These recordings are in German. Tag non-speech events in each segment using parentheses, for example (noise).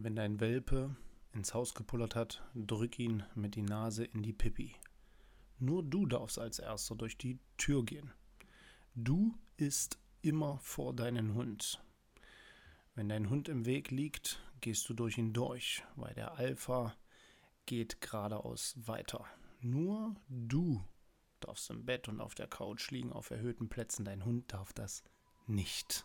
Wenn dein Welpe ins Haus gepullert hat, drück ihn mit die Nase in die Pippi. Nur du darfst als Erster durch die Tür gehen. Du isst immer vor deinen Hund. Wenn dein Hund im Weg liegt, gehst du durch ihn durch, weil der Alpha geht geradeaus weiter. Nur du darfst im Bett und auf der Couch liegen auf erhöhten Plätzen. Dein Hund darf das nicht.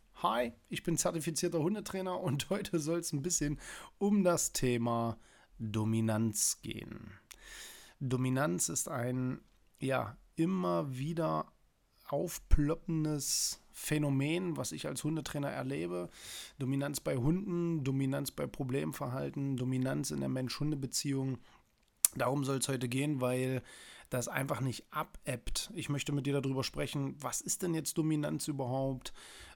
Hi, ich bin zertifizierter Hundetrainer und (laughs) heute soll es ein bisschen um das Thema Dominanz gehen. Dominanz ist ein ja immer wieder aufploppendes Phänomen, was ich als Hundetrainer erlebe. Dominanz bei Hunden, Dominanz bei Problemverhalten, Dominanz in der Mensch-Hunde-Beziehung. Darum soll es heute gehen, weil das einfach nicht abebbt. Ich möchte mit dir darüber sprechen, was ist denn jetzt Dominanz überhaupt?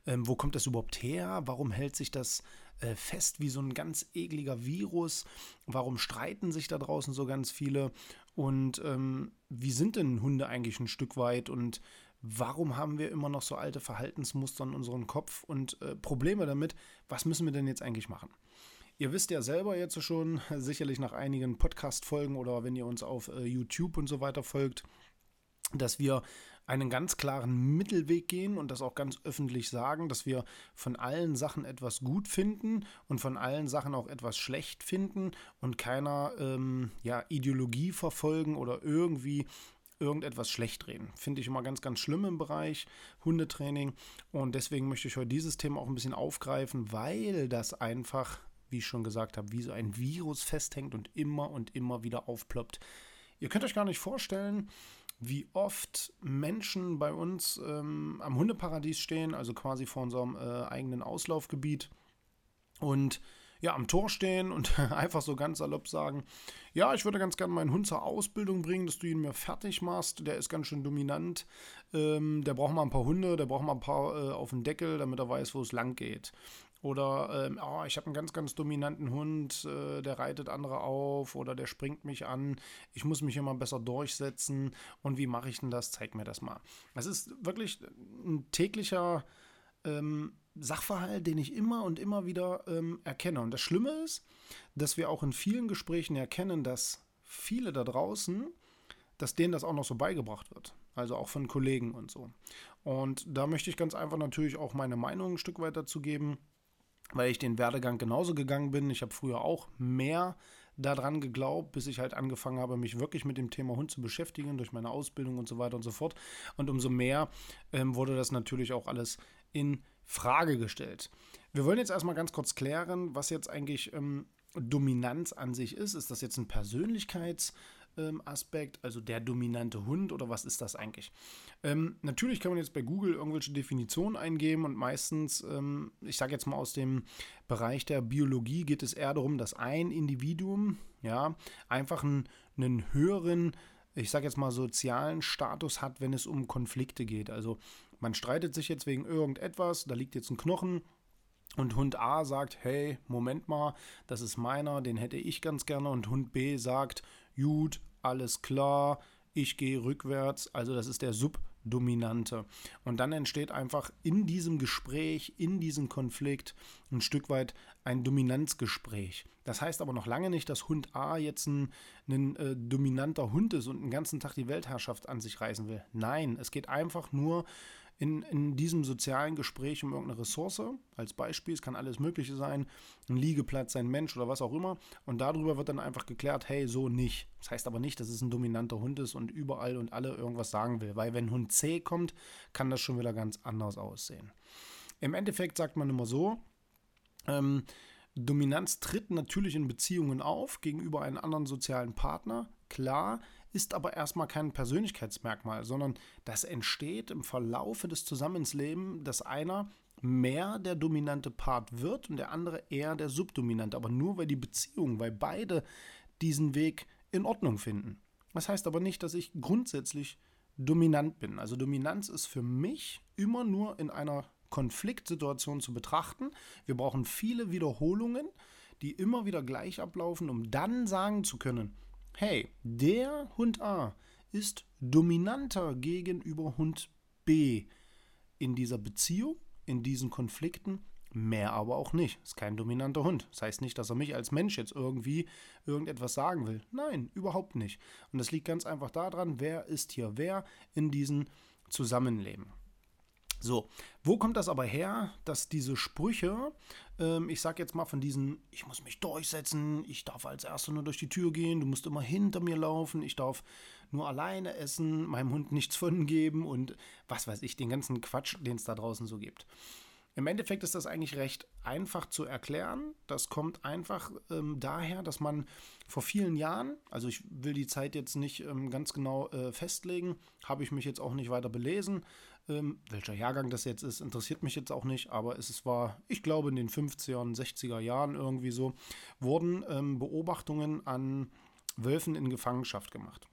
Ähm, wo kommt das überhaupt her? Warum hält sich das äh, fest wie so ein ganz ekliger Virus? Warum streiten sich da draußen so ganz viele? Und ähm, wie sind denn Hunde eigentlich ein Stück weit? Und warum haben wir immer noch so alte Verhaltensmuster in unserem Kopf und äh, Probleme damit? Was müssen wir denn jetzt eigentlich machen? Ihr wisst ja selber jetzt schon, sicherlich nach einigen Podcast-Folgen oder wenn ihr uns auf äh, YouTube und so weiter folgt, dass wir einen ganz klaren Mittelweg gehen und das auch ganz öffentlich sagen, dass wir von allen Sachen etwas gut finden und von allen Sachen auch etwas schlecht finden und keiner ähm, ja, Ideologie verfolgen oder irgendwie irgendetwas schlecht reden. Finde ich immer ganz, ganz schlimm im Bereich Hundetraining. Und deswegen möchte ich heute dieses Thema auch ein bisschen aufgreifen, weil das einfach wie ich schon gesagt habe, wie so ein Virus festhängt und immer und immer wieder aufploppt. Ihr könnt euch gar nicht vorstellen, wie oft Menschen bei uns ähm, am Hundeparadies stehen, also quasi vor unserem äh, eigenen Auslaufgebiet und ja, am Tor stehen und (laughs) einfach so ganz salopp sagen, ja, ich würde ganz gerne meinen Hund zur Ausbildung bringen, dass du ihn mir fertig machst, der ist ganz schön dominant, ähm, der braucht mal ein paar Hunde, der braucht mal ein paar äh, auf den Deckel, damit er weiß, wo es lang geht. Oder ähm, oh, ich habe einen ganz, ganz dominanten Hund, äh, der reitet andere auf oder der springt mich an. Ich muss mich immer besser durchsetzen. Und wie mache ich denn das? Zeig mir das mal. Das ist wirklich ein täglicher ähm, Sachverhalt, den ich immer und immer wieder ähm, erkenne. Und das Schlimme ist, dass wir auch in vielen Gesprächen erkennen, dass viele da draußen, dass denen das auch noch so beigebracht wird. Also auch von Kollegen und so. Und da möchte ich ganz einfach natürlich auch meine Meinung ein Stück weit dazu geben weil ich den Werdegang genauso gegangen bin. Ich habe früher auch mehr daran geglaubt, bis ich halt angefangen habe, mich wirklich mit dem Thema Hund zu beschäftigen, durch meine Ausbildung und so weiter und so fort. Und umso mehr ähm, wurde das natürlich auch alles in Frage gestellt. Wir wollen jetzt erstmal ganz kurz klären, was jetzt eigentlich ähm, Dominanz an sich ist. Ist das jetzt ein Persönlichkeits- ähm, also der dominante Hund oder was ist das eigentlich? Ähm, natürlich kann man jetzt bei Google irgendwelche Definitionen eingeben und meistens, ähm, ich sage jetzt mal aus dem Bereich der Biologie, geht es eher darum, dass ein Individuum ja einfach einen, einen höheren ich sage jetzt mal, sozialen Status hat, wenn es um Konflikte geht. Also man streitet sich jetzt wegen irgendetwas, da liegt jetzt ein Knochen, und Hund A sagt, hey, Moment mal, das ist meiner, den hätte ich ganz gerne. Und Hund B sagt, gut, alles klar, ich gehe rückwärts. Also das ist der Subdominante. Und dann entsteht einfach in diesem Gespräch, in diesem Konflikt ein Stück weit ein Dominanzgespräch. Das heißt aber noch lange nicht, dass Hund A jetzt ein, ein äh, dominanter Hund ist und den ganzen Tag die Weltherrschaft an sich reißen will. Nein, es geht einfach nur in, in diesem sozialen Gespräch um irgendeine Ressource, als Beispiel, es kann alles Mögliche sein, ein Liegeplatz, ein Mensch oder was auch immer, und darüber wird dann einfach geklärt, hey, so nicht. Das heißt aber nicht, dass es ein dominanter Hund ist und überall und alle irgendwas sagen will, weil wenn Hund C kommt, kann das schon wieder ganz anders aussehen. Im Endeffekt sagt man immer so, ähm, Dominanz tritt natürlich in Beziehungen auf gegenüber einem anderen sozialen Partner, klar, ist aber erstmal kein Persönlichkeitsmerkmal, sondern das entsteht im Verlaufe des Zusammenlebens, dass einer mehr der dominante Part wird und der andere eher der subdominante, aber nur weil die Beziehung, weil beide diesen Weg in Ordnung finden. Das heißt aber nicht, dass ich grundsätzlich dominant bin. Also Dominanz ist für mich immer nur in einer Konfliktsituation zu betrachten. Wir brauchen viele Wiederholungen, die immer wieder gleich ablaufen, um dann sagen zu können, hey, der Hund A ist dominanter gegenüber Hund B in dieser Beziehung, in diesen Konflikten, mehr aber auch nicht. Ist kein dominanter Hund. Das heißt nicht, dass er mich als Mensch jetzt irgendwie irgendetwas sagen will. Nein, überhaupt nicht. Und das liegt ganz einfach daran, wer ist hier wer in diesem Zusammenleben. So, wo kommt das aber her, dass diese Sprüche, ähm, ich sag jetzt mal von diesen, ich muss mich durchsetzen, ich darf als Erster nur durch die Tür gehen, du musst immer hinter mir laufen, ich darf nur alleine essen, meinem Hund nichts von geben und was weiß ich, den ganzen Quatsch, den es da draußen so gibt. Im Endeffekt ist das eigentlich recht einfach zu erklären. Das kommt einfach ähm, daher, dass man vor vielen Jahren, also ich will die Zeit jetzt nicht ähm, ganz genau äh, festlegen, habe ich mich jetzt auch nicht weiter belesen, ähm, welcher Jahrgang das jetzt ist, interessiert mich jetzt auch nicht, aber es war, ich glaube, in den 50er und 60er Jahren irgendwie so, wurden ähm, Beobachtungen an Wölfen in Gefangenschaft gemacht.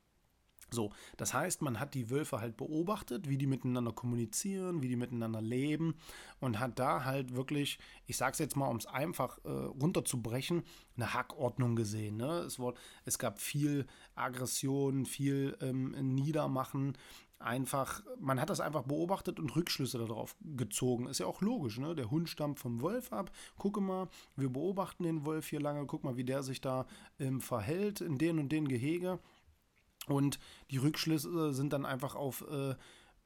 So, das heißt, man hat die Wölfe halt beobachtet, wie die miteinander kommunizieren, wie die miteinander leben und hat da halt wirklich, ich sag's jetzt mal, um es einfach äh, runterzubrechen, eine Hackordnung gesehen. Ne? Es, wurde, es gab viel Aggression, viel ähm, Niedermachen einfach, man hat das einfach beobachtet und Rückschlüsse darauf gezogen. Ist ja auch logisch, ne? Der Hund stammt vom Wolf ab. Gucke mal, wir beobachten den Wolf hier lange, guck mal, wie der sich da ähm, verhält in den und den Gehege. Und die Rückschlüsse sind dann einfach auf äh,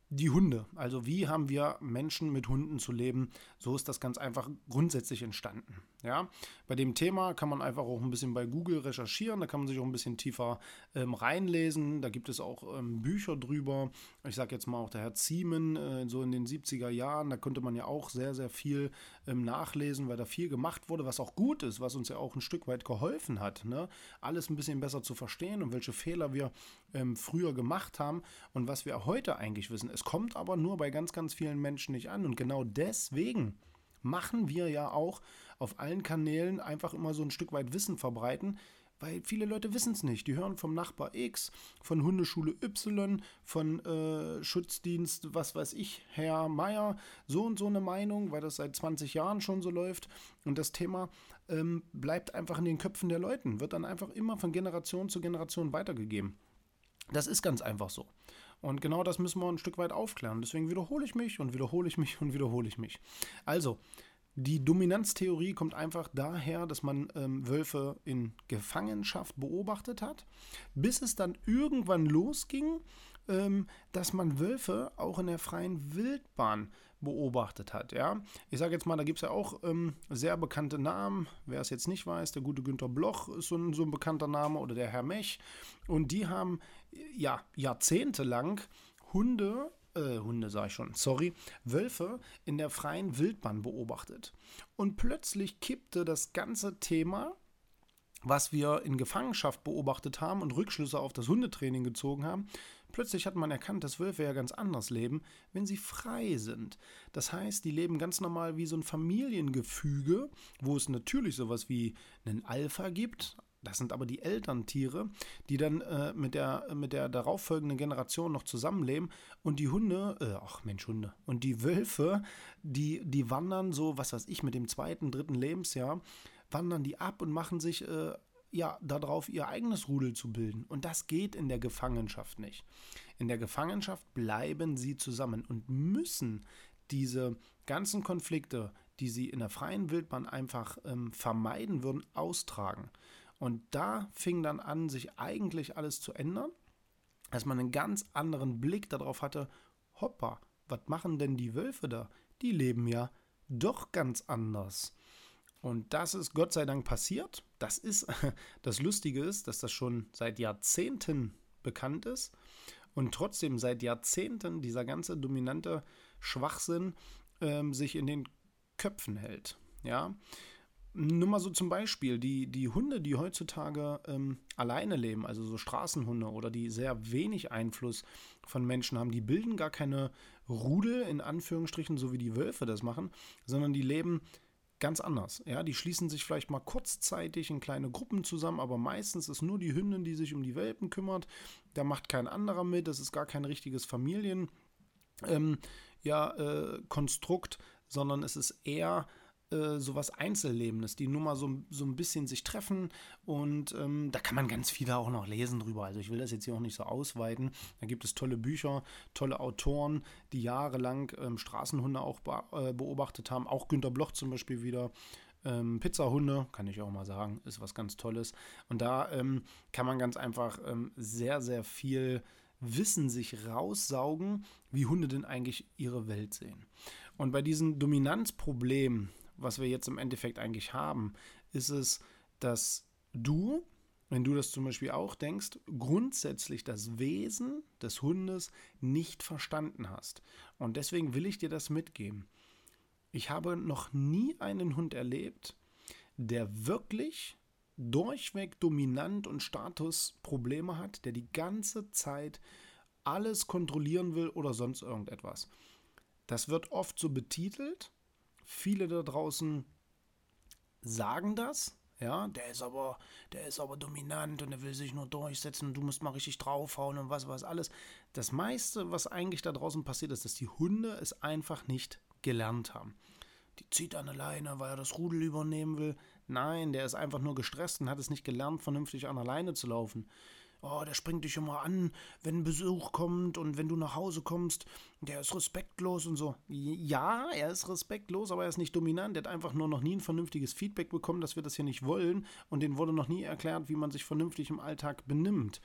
die Hunde. Also wie haben wir Menschen mit Hunden zu leben? So ist das ganz einfach grundsätzlich entstanden. Ja, bei dem Thema kann man einfach auch ein bisschen bei Google recherchieren, da kann man sich auch ein bisschen tiefer ähm, reinlesen. Da gibt es auch ähm, Bücher drüber. Ich sage jetzt mal auch der Herr Ziemen, äh, so in den 70er Jahren, da konnte man ja auch sehr, sehr viel ähm, nachlesen, weil da viel gemacht wurde, was auch gut ist, was uns ja auch ein Stück weit geholfen hat. Ne? Alles ein bisschen besser zu verstehen und welche Fehler wir ähm, früher gemacht haben und was wir heute eigentlich wissen. Es kommt aber nur bei ganz, ganz vielen Menschen nicht an und genau deswegen machen wir ja auch auf allen Kanälen einfach immer so ein Stück weit Wissen verbreiten, weil viele Leute wissen es nicht. Die hören vom Nachbar X, von Hundeschule Y, von äh, Schutzdienst, was weiß ich, Herr Meier, so und so eine Meinung, weil das seit 20 Jahren schon so läuft. Und das Thema ähm, bleibt einfach in den Köpfen der Leuten, wird dann einfach immer von Generation zu Generation weitergegeben. Das ist ganz einfach so. Und genau das müssen wir ein Stück weit aufklären. Deswegen wiederhole ich mich und wiederhole ich mich und wiederhole ich mich. Also, die Dominanztheorie kommt einfach daher, dass man ähm, Wölfe in Gefangenschaft beobachtet hat, bis es dann irgendwann losging, ähm, dass man Wölfe auch in der freien Wildbahn beobachtet hat. Ja? Ich sage jetzt mal, da gibt es ja auch ähm, sehr bekannte Namen. Wer es jetzt nicht weiß, der gute Günter Bloch ist so ein, so ein bekannter Name oder der Herr Mech. Und die haben ja jahrzehntelang Hunde äh, Hunde sage ich schon, sorry, Wölfe in der freien Wildbahn beobachtet. Und plötzlich kippte das ganze Thema, was wir in Gefangenschaft beobachtet haben und Rückschlüsse auf das Hundetraining gezogen haben, Plötzlich hat man erkannt, dass Wölfe ja ganz anders leben, wenn sie frei sind. Das heißt, die leben ganz normal wie so ein Familiengefüge, wo es natürlich sowas wie einen Alpha gibt, das sind aber die Elterntiere, die dann äh, mit, der, mit der darauffolgenden Generation noch zusammenleben. Und die Hunde, äh, ach Mensch, Hunde. Und die Wölfe, die, die wandern so, was weiß ich, mit dem zweiten, dritten Lebensjahr, wandern die ab und machen sich äh, ja darauf, ihr eigenes Rudel zu bilden. Und das geht in der Gefangenschaft nicht. In der Gefangenschaft bleiben sie zusammen und müssen diese ganzen Konflikte, die sie in der freien Wildbahn einfach ähm, vermeiden würden, austragen. Und da fing dann an, sich eigentlich alles zu ändern, dass man einen ganz anderen Blick darauf hatte, hoppa, was machen denn die Wölfe da? Die leben ja doch ganz anders. Und das ist Gott sei Dank passiert. Das ist (laughs) das Lustige ist, dass das schon seit Jahrzehnten bekannt ist und trotzdem seit Jahrzehnten dieser ganze dominante Schwachsinn ähm, sich in den Köpfen hält. Ja, nur mal so zum Beispiel, die, die Hunde, die heutzutage ähm, alleine leben, also so Straßenhunde oder die sehr wenig Einfluss von Menschen haben, die bilden gar keine Rudel, in Anführungsstrichen, so wie die Wölfe das machen, sondern die leben ganz anders. Ja, die schließen sich vielleicht mal kurzzeitig in kleine Gruppen zusammen, aber meistens ist nur die Hündin, die sich um die Welpen kümmert. Da macht kein anderer mit. Das ist gar kein richtiges Familien. Ähm, ja, äh, sondern es ist eher äh, sowas Einzellebendes, die nur mal so, so ein bisschen sich treffen und ähm, da kann man ganz viel auch noch lesen drüber. Also ich will das jetzt hier auch nicht so ausweiten. Da gibt es tolle Bücher, tolle Autoren, die jahrelang ähm, Straßenhunde auch be äh, beobachtet haben. Auch Günter Bloch zum Beispiel wieder. Ähm, Pizzahunde, kann ich auch mal sagen, ist was ganz Tolles. Und da ähm, kann man ganz einfach ähm, sehr, sehr viel Wissen sich raussaugen, wie Hunde denn eigentlich ihre Welt sehen. Und bei diesem Dominanzproblem, was wir jetzt im Endeffekt eigentlich haben, ist es, dass du, wenn du das zum Beispiel auch denkst, grundsätzlich das Wesen des Hundes nicht verstanden hast. Und deswegen will ich dir das mitgeben. Ich habe noch nie einen Hund erlebt, der wirklich durchweg dominant und Statusprobleme hat, der die ganze Zeit alles kontrollieren will oder sonst irgendetwas. Das wird oft so betitelt, Viele da draußen sagen das, ja, der ist aber, der ist aber dominant und er will sich nur durchsetzen und du musst mal richtig draufhauen und was, was alles. Das meiste, was eigentlich da draußen passiert ist, dass die Hunde es einfach nicht gelernt haben. Die zieht an der Leine, weil er das Rudel übernehmen will. Nein, der ist einfach nur gestresst und hat es nicht gelernt, vernünftig an der Leine zu laufen oh, der springt dich immer an, wenn Besuch kommt und wenn du nach Hause kommst, der ist respektlos und so. Ja, er ist respektlos, aber er ist nicht dominant. Der hat einfach nur noch nie ein vernünftiges Feedback bekommen, dass wir das hier nicht wollen und den wurde noch nie erklärt, wie man sich vernünftig im Alltag benimmt.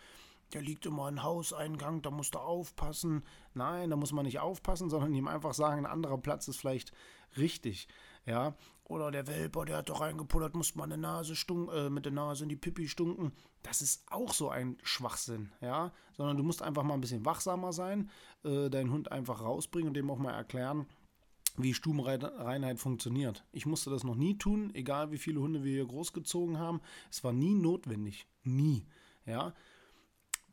Der liegt immer im Hauseingang, da musst du aufpassen. Nein, da muss man nicht aufpassen, sondern ihm einfach sagen, ein anderer Platz ist vielleicht richtig. Ja, oder der Welper, der hat doch reingepullert, muss man eine Nase stunk, äh, mit der Nase in die Pipi stunken. Das ist auch so ein Schwachsinn, ja. Sondern du musst einfach mal ein bisschen wachsamer sein, äh, deinen Hund einfach rausbringen und dem auch mal erklären, wie Stubenreinheit funktioniert. Ich musste das noch nie tun, egal wie viele Hunde wir hier großgezogen haben. Es war nie notwendig. Nie. Ja.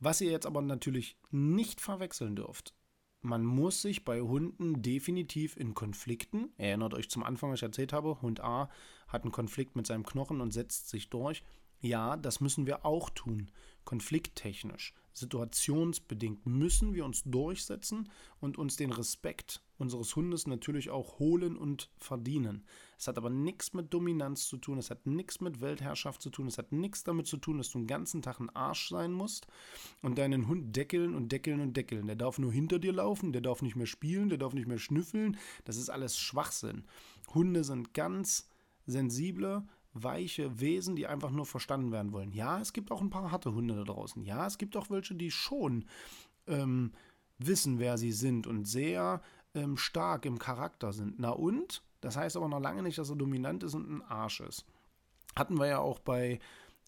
Was ihr jetzt aber natürlich nicht verwechseln dürft, man muss sich bei Hunden definitiv in Konflikten, erinnert euch zum Anfang, was ich erzählt habe, Hund A hat einen Konflikt mit seinem Knochen und setzt sich durch. Ja, das müssen wir auch tun, konflikttechnisch situationsbedingt müssen wir uns durchsetzen und uns den Respekt unseres Hundes natürlich auch holen und verdienen. Es hat aber nichts mit Dominanz zu tun, es hat nichts mit Weltherrschaft zu tun, es hat nichts damit zu tun, dass du den ganzen Tag ein Arsch sein musst und deinen Hund deckeln und deckeln und deckeln. Der darf nur hinter dir laufen, der darf nicht mehr spielen, der darf nicht mehr schnüffeln. Das ist alles Schwachsinn. Hunde sind ganz sensible, weiche Wesen, die einfach nur verstanden werden wollen. Ja, es gibt auch ein paar harte Hunde da draußen. Ja, es gibt auch welche, die schon ähm, wissen, wer sie sind und sehr ähm, stark im Charakter sind. Na und? Das heißt aber noch lange nicht, dass er dominant ist und ein Arsch ist. Hatten wir ja auch bei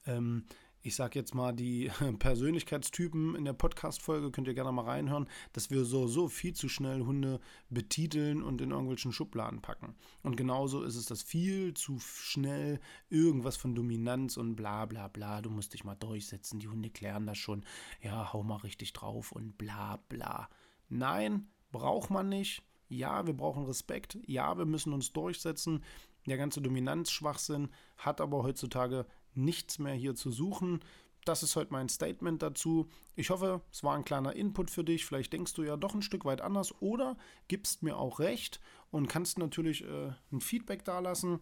ähm, ich sag jetzt mal, die (laughs) Persönlichkeitstypen in der Podcast-Folge, könnt ihr gerne mal reinhören, dass wir so, so viel zu schnell Hunde betiteln und in irgendwelchen Schubladen packen. Und genauso ist es das viel zu schnell irgendwas von Dominanz und bla bla bla, du musst dich mal durchsetzen, die Hunde klären das schon, ja, hau mal richtig drauf und bla bla. Nein, braucht man nicht. Ja, wir brauchen Respekt. Ja, wir müssen uns durchsetzen. Der ganze Dominanzschwachsinn hat aber heutzutage nichts mehr hier zu suchen. Das ist heute mein Statement dazu. Ich hoffe, es war ein kleiner Input für dich. Vielleicht denkst du ja doch ein Stück weit anders oder gibst mir auch recht und kannst natürlich äh, ein Feedback dalassen.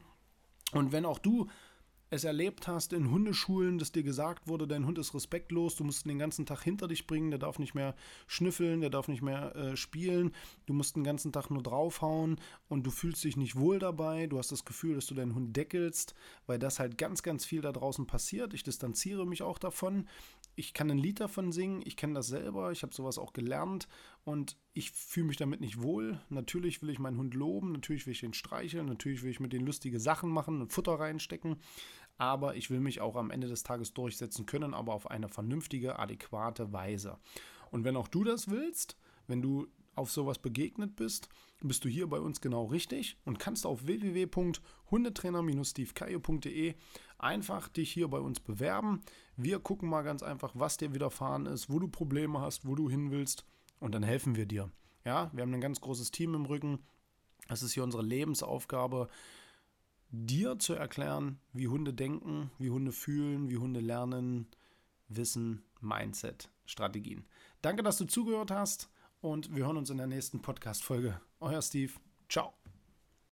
Und wenn auch du es erlebt hast in Hundeschulen, dass dir gesagt wurde, dein Hund ist respektlos, du musst ihn den ganzen Tag hinter dich bringen, der darf nicht mehr schnüffeln, der darf nicht mehr äh, spielen, du musst den ganzen Tag nur draufhauen und du fühlst dich nicht wohl dabei, du hast das Gefühl, dass du deinen Hund deckelst, weil das halt ganz, ganz viel da draußen passiert. Ich distanziere mich auch davon. Ich kann ein Lied davon singen, ich kenne das selber, ich habe sowas auch gelernt und ich fühle mich damit nicht wohl. Natürlich will ich meinen Hund loben, natürlich will ich ihn streicheln, natürlich will ich mit den lustige Sachen machen und Futter reinstecken, aber ich will mich auch am Ende des Tages durchsetzen können, aber auf eine vernünftige, adäquate Weise. Und wenn auch du das willst, wenn du auf sowas begegnet bist, bist du hier bei uns genau richtig und kannst auf www.hundetrainer-stevekayo.de einfach dich hier bei uns bewerben. Wir gucken mal ganz einfach, was dir widerfahren ist, wo du Probleme hast, wo du hin willst und dann helfen wir dir. Ja, wir haben ein ganz großes Team im Rücken. Es ist hier unsere Lebensaufgabe, dir zu erklären, wie Hunde denken, wie Hunde fühlen, wie Hunde lernen, Wissen, Mindset, Strategien. Danke, dass du zugehört hast und wir hören uns in der nächsten Podcast-Folge. Euer Steve. Ciao.